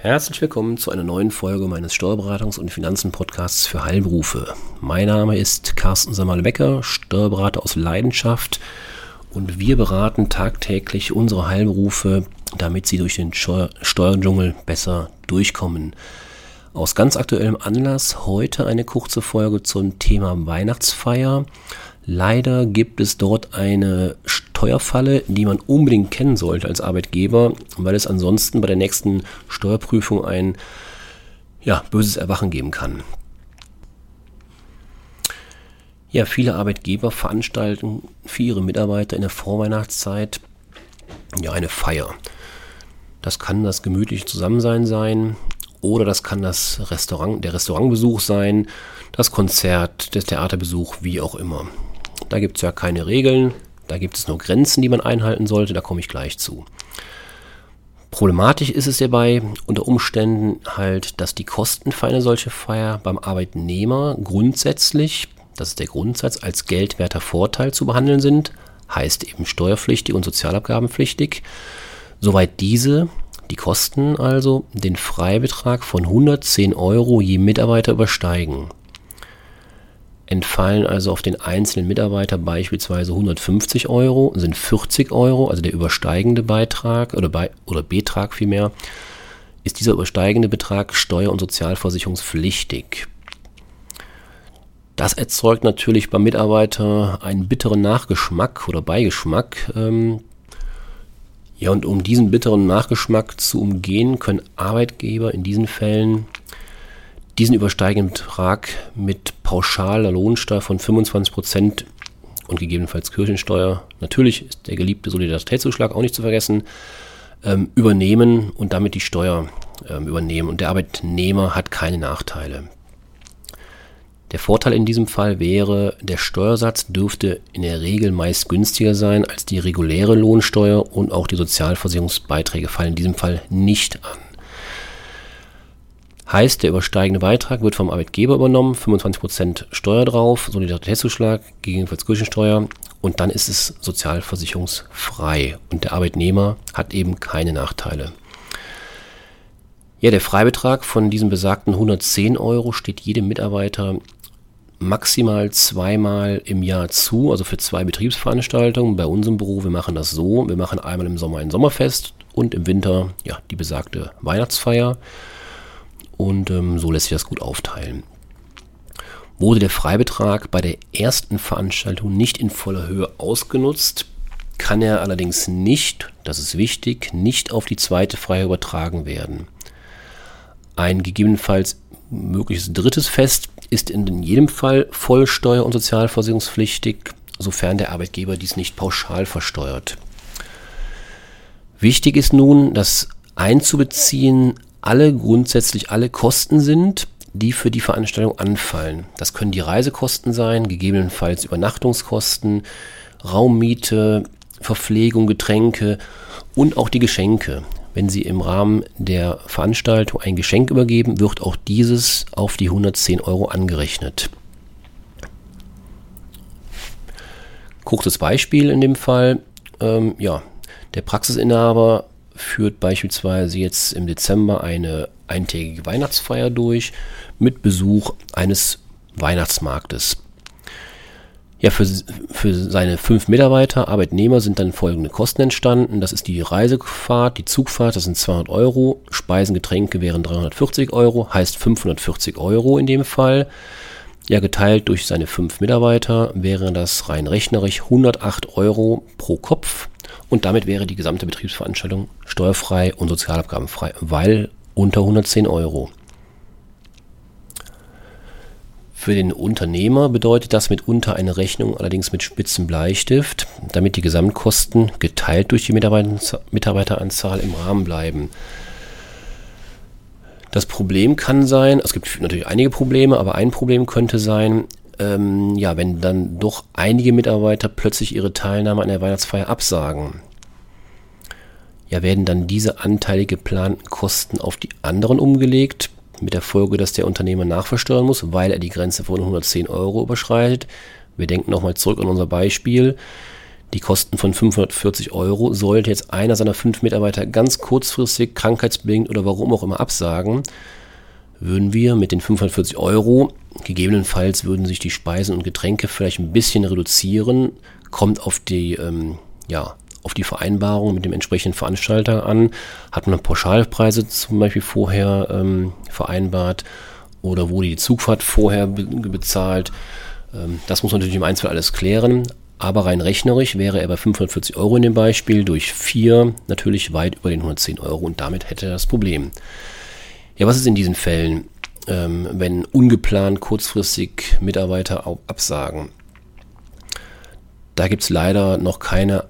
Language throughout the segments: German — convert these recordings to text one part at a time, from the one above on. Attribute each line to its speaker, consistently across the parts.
Speaker 1: Herzlich willkommen zu einer neuen Folge meines Steuerberatungs- und Finanzen-Podcasts für Heilberufe. Mein Name ist Carsten Samal-Becker, Steuerberater aus Leidenschaft und wir beraten tagtäglich unsere Heilberufe, damit sie durch den Steuer Steuerdschungel besser durchkommen. Aus ganz aktuellem Anlass heute eine kurze Folge zum Thema Weihnachtsfeier. Leider gibt es dort eine Steuerfalle, die man unbedingt kennen sollte als Arbeitgeber, weil es ansonsten bei der nächsten Steuerprüfung ein ja, böses Erwachen geben kann. Ja, viele Arbeitgeber veranstalten für ihre Mitarbeiter in der Vorweihnachtszeit ja eine Feier. Das kann das gemütliche Zusammensein sein oder das kann das Restaurant, der Restaurantbesuch sein, das Konzert, der Theaterbesuch, wie auch immer. Da gibt es ja keine Regeln, da gibt es nur Grenzen, die man einhalten sollte, da komme ich gleich zu. Problematisch ist es dabei unter Umständen halt, dass die Kosten für eine solche Feier beim Arbeitnehmer grundsätzlich, das ist der Grundsatz, als geldwerter Vorteil zu behandeln sind, heißt eben steuerpflichtig und sozialabgabenpflichtig, soweit diese, die Kosten also, den Freibetrag von 110 Euro je Mitarbeiter übersteigen entfallen also auf den einzelnen Mitarbeiter beispielsweise 150 Euro, sind 40 Euro, also der übersteigende Beitrag oder, Be oder Betrag vielmehr, ist dieser übersteigende Betrag steuer- und sozialversicherungspflichtig. Das erzeugt natürlich beim Mitarbeiter einen bitteren Nachgeschmack oder Beigeschmack. Ähm, ja, und um diesen bitteren Nachgeschmack zu umgehen, können Arbeitgeber in diesen Fällen diesen übersteigenden Betrag mit pauschaler Lohnsteuer von 25% und gegebenenfalls Kirchensteuer, natürlich ist der geliebte Solidaritätszuschlag auch nicht zu vergessen, ähm, übernehmen und damit die Steuer ähm, übernehmen. Und der Arbeitnehmer hat keine Nachteile. Der Vorteil in diesem Fall wäre, der Steuersatz dürfte in der Regel meist günstiger sein als die reguläre Lohnsteuer und auch die Sozialversicherungsbeiträge fallen in diesem Fall nicht an. Heißt, der übersteigende Beitrag wird vom Arbeitgeber übernommen, 25% Steuer drauf, Solidaritätszuschlag, gegebenenfalls Kirchensteuer und dann ist es sozialversicherungsfrei und der Arbeitnehmer hat eben keine Nachteile. Ja, der Freibetrag von diesen besagten 110 Euro steht jedem Mitarbeiter maximal zweimal im Jahr zu, also für zwei Betriebsveranstaltungen. Bei unserem Büro, wir machen das so, wir machen einmal im Sommer ein Sommerfest und im Winter ja die besagte Weihnachtsfeier und ähm, so lässt sich das gut aufteilen. Wurde der Freibetrag bei der ersten Veranstaltung nicht in voller Höhe ausgenutzt, kann er allerdings nicht, das ist wichtig, nicht auf die zweite Freier übertragen werden. Ein gegebenenfalls mögliches drittes Fest ist in jedem Fall vollsteuer- und sozialversicherungspflichtig, sofern der Arbeitgeber dies nicht pauschal versteuert. Wichtig ist nun, das einzubeziehen alle grundsätzlich alle Kosten sind, die für die Veranstaltung anfallen. Das können die Reisekosten sein, gegebenenfalls Übernachtungskosten, Raummiete, Verpflegung, Getränke und auch die Geschenke. Wenn Sie im Rahmen der Veranstaltung ein Geschenk übergeben, wird auch dieses auf die 110 Euro angerechnet. Kurzes Beispiel in dem Fall. Ähm, ja, der Praxisinhaber führt beispielsweise jetzt im Dezember eine eintägige Weihnachtsfeier durch mit Besuch eines Weihnachtsmarktes. Ja, für, für seine fünf Mitarbeiter, Arbeitnehmer sind dann folgende Kosten entstanden. Das ist die Reisefahrt, die Zugfahrt, das sind 200 Euro. Speisen, Getränke wären 340 Euro, heißt 540 Euro in dem Fall. Ja, geteilt durch seine fünf Mitarbeiter wäre das rein rechnerisch 108 Euro pro Kopf. Und damit wäre die gesamte Betriebsveranstaltung steuerfrei und sozialabgabenfrei, weil unter 110 Euro. Für den Unternehmer bedeutet das mitunter eine Rechnung allerdings mit spitzen Bleistift, damit die Gesamtkosten geteilt durch die Mitarbeiteranzahl im Rahmen bleiben. Das Problem kann sein, es gibt natürlich einige Probleme, aber ein Problem könnte sein, ähm, ja, wenn dann doch einige Mitarbeiter plötzlich ihre Teilnahme an der Weihnachtsfeier absagen, ja, werden dann diese anteilig geplanten Kosten auf die anderen umgelegt, mit der Folge, dass der Unternehmer nachversteuern muss, weil er die Grenze von 110 Euro überschreitet. Wir denken nochmal zurück an unser Beispiel. Die Kosten von 540 Euro, sollte jetzt einer seiner fünf Mitarbeiter ganz kurzfristig, krankheitsbedingt oder warum auch immer absagen, würden wir mit den 540 Euro, gegebenenfalls würden sich die Speisen und Getränke vielleicht ein bisschen reduzieren, kommt auf die, ähm, ja, auf die Vereinbarung mit dem entsprechenden Veranstalter an. Hat man Pauschalpreise zum Beispiel vorher ähm, vereinbart oder wurde die Zugfahrt vorher be bezahlt? Ähm, das muss man natürlich im Einzelfall alles klären. Aber rein rechnerisch wäre er bei 540 Euro in dem Beispiel durch 4 natürlich weit über den 110 Euro und damit hätte er das Problem. Ja, was ist in diesen Fällen, ähm, wenn ungeplant kurzfristig Mitarbeiter absagen? Da gibt es leider noch keine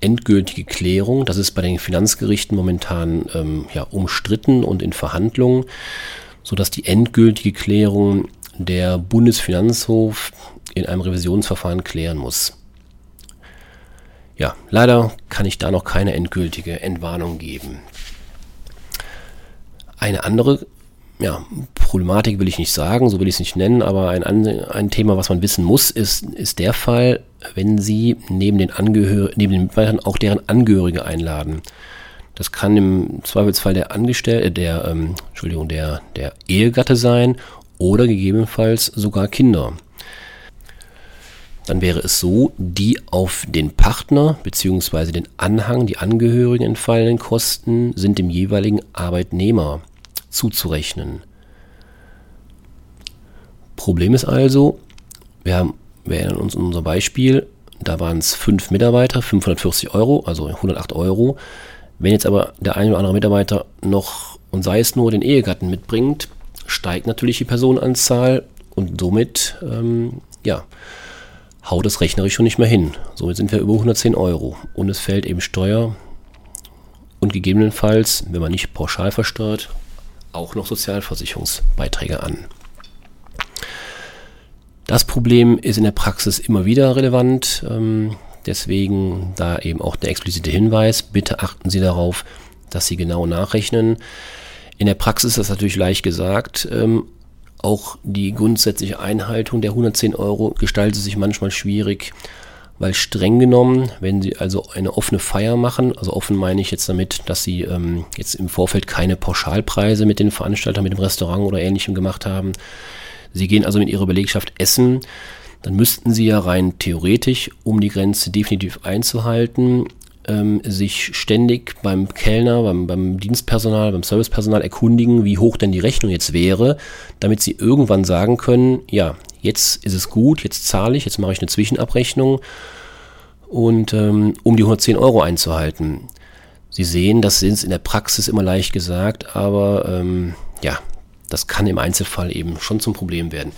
Speaker 1: endgültige Klärung. Das ist bei den Finanzgerichten momentan ähm, ja, umstritten und in Verhandlungen, sodass die endgültige Klärung der Bundesfinanzhof in einem Revisionsverfahren klären muss. Ja, leider kann ich da noch keine endgültige Entwarnung geben. Eine andere ja, Problematik will ich nicht sagen, so will ich es nicht nennen, aber ein, ein Thema, was man wissen muss, ist, ist der Fall, wenn Sie neben den, Angehör neben den Mitarbeitern auch deren Angehörige einladen. Das kann im Zweifelsfall der Angestellte, der, ähm, Entschuldigung, der, der Ehegatte sein oder gegebenenfalls sogar Kinder dann wäre es so, die auf den Partner bzw. den Anhang, die Angehörigen entfallenden Kosten sind dem jeweiligen Arbeitnehmer zuzurechnen. Problem ist also, wir, haben, wir erinnern uns an unser Beispiel, da waren es fünf Mitarbeiter, 540 Euro, also 108 Euro. Wenn jetzt aber der eine oder andere Mitarbeiter noch, und sei es nur den Ehegatten mitbringt, steigt natürlich die Personenanzahl und somit, ähm, ja, haut es rechnerisch schon nicht mehr hin. Somit sind wir über 110 Euro. Und es fällt eben Steuer und gegebenenfalls, wenn man nicht pauschal versteuert, auch noch Sozialversicherungsbeiträge an. Das Problem ist in der Praxis immer wieder relevant. Ähm, deswegen da eben auch der explizite Hinweis, bitte achten Sie darauf, dass Sie genau nachrechnen. In der Praxis ist das natürlich leicht gesagt, ähm, auch die grundsätzliche Einhaltung der 110 Euro gestaltet sich manchmal schwierig, weil streng genommen, wenn Sie also eine offene Feier machen, also offen meine ich jetzt damit, dass Sie ähm, jetzt im Vorfeld keine Pauschalpreise mit den Veranstaltern, mit dem Restaurant oder ähnlichem gemacht haben, Sie gehen also mit Ihrer Belegschaft essen, dann müssten Sie ja rein theoretisch, um die Grenze definitiv einzuhalten, ähm, sich ständig beim Kellner, beim, beim Dienstpersonal, beim Servicepersonal erkundigen, wie hoch denn die Rechnung jetzt wäre, damit sie irgendwann sagen können, ja, jetzt ist es gut, jetzt zahle ich, jetzt mache ich eine Zwischenabrechnung und ähm, um die 110 Euro einzuhalten. Sie sehen, das ist in der Praxis immer leicht gesagt, aber ähm, ja, das kann im Einzelfall eben schon zum Problem werden.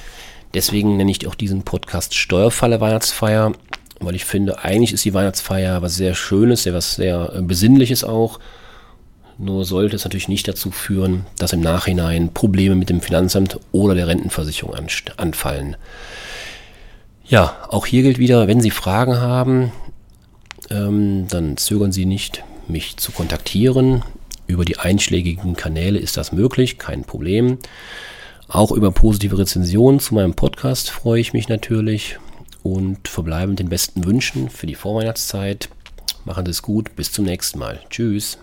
Speaker 1: Deswegen nenne ich auch diesen Podcast Steuerfalle Weihnachtsfeier weil ich finde, eigentlich ist die Weihnachtsfeier was sehr Schönes, sehr was sehr äh, Besinnliches auch. Nur sollte es natürlich nicht dazu führen, dass im Nachhinein Probleme mit dem Finanzamt oder der Rentenversicherung anfallen. Ja, auch hier gilt wieder, wenn Sie Fragen haben, ähm, dann zögern Sie nicht, mich zu kontaktieren. Über die einschlägigen Kanäle ist das möglich, kein Problem. Auch über positive Rezensionen zu meinem Podcast freue ich mich natürlich und verbleibe mit den besten Wünschen für die Vorweihnachtszeit. Machen Sie es gut, bis zum nächsten Mal. Tschüss.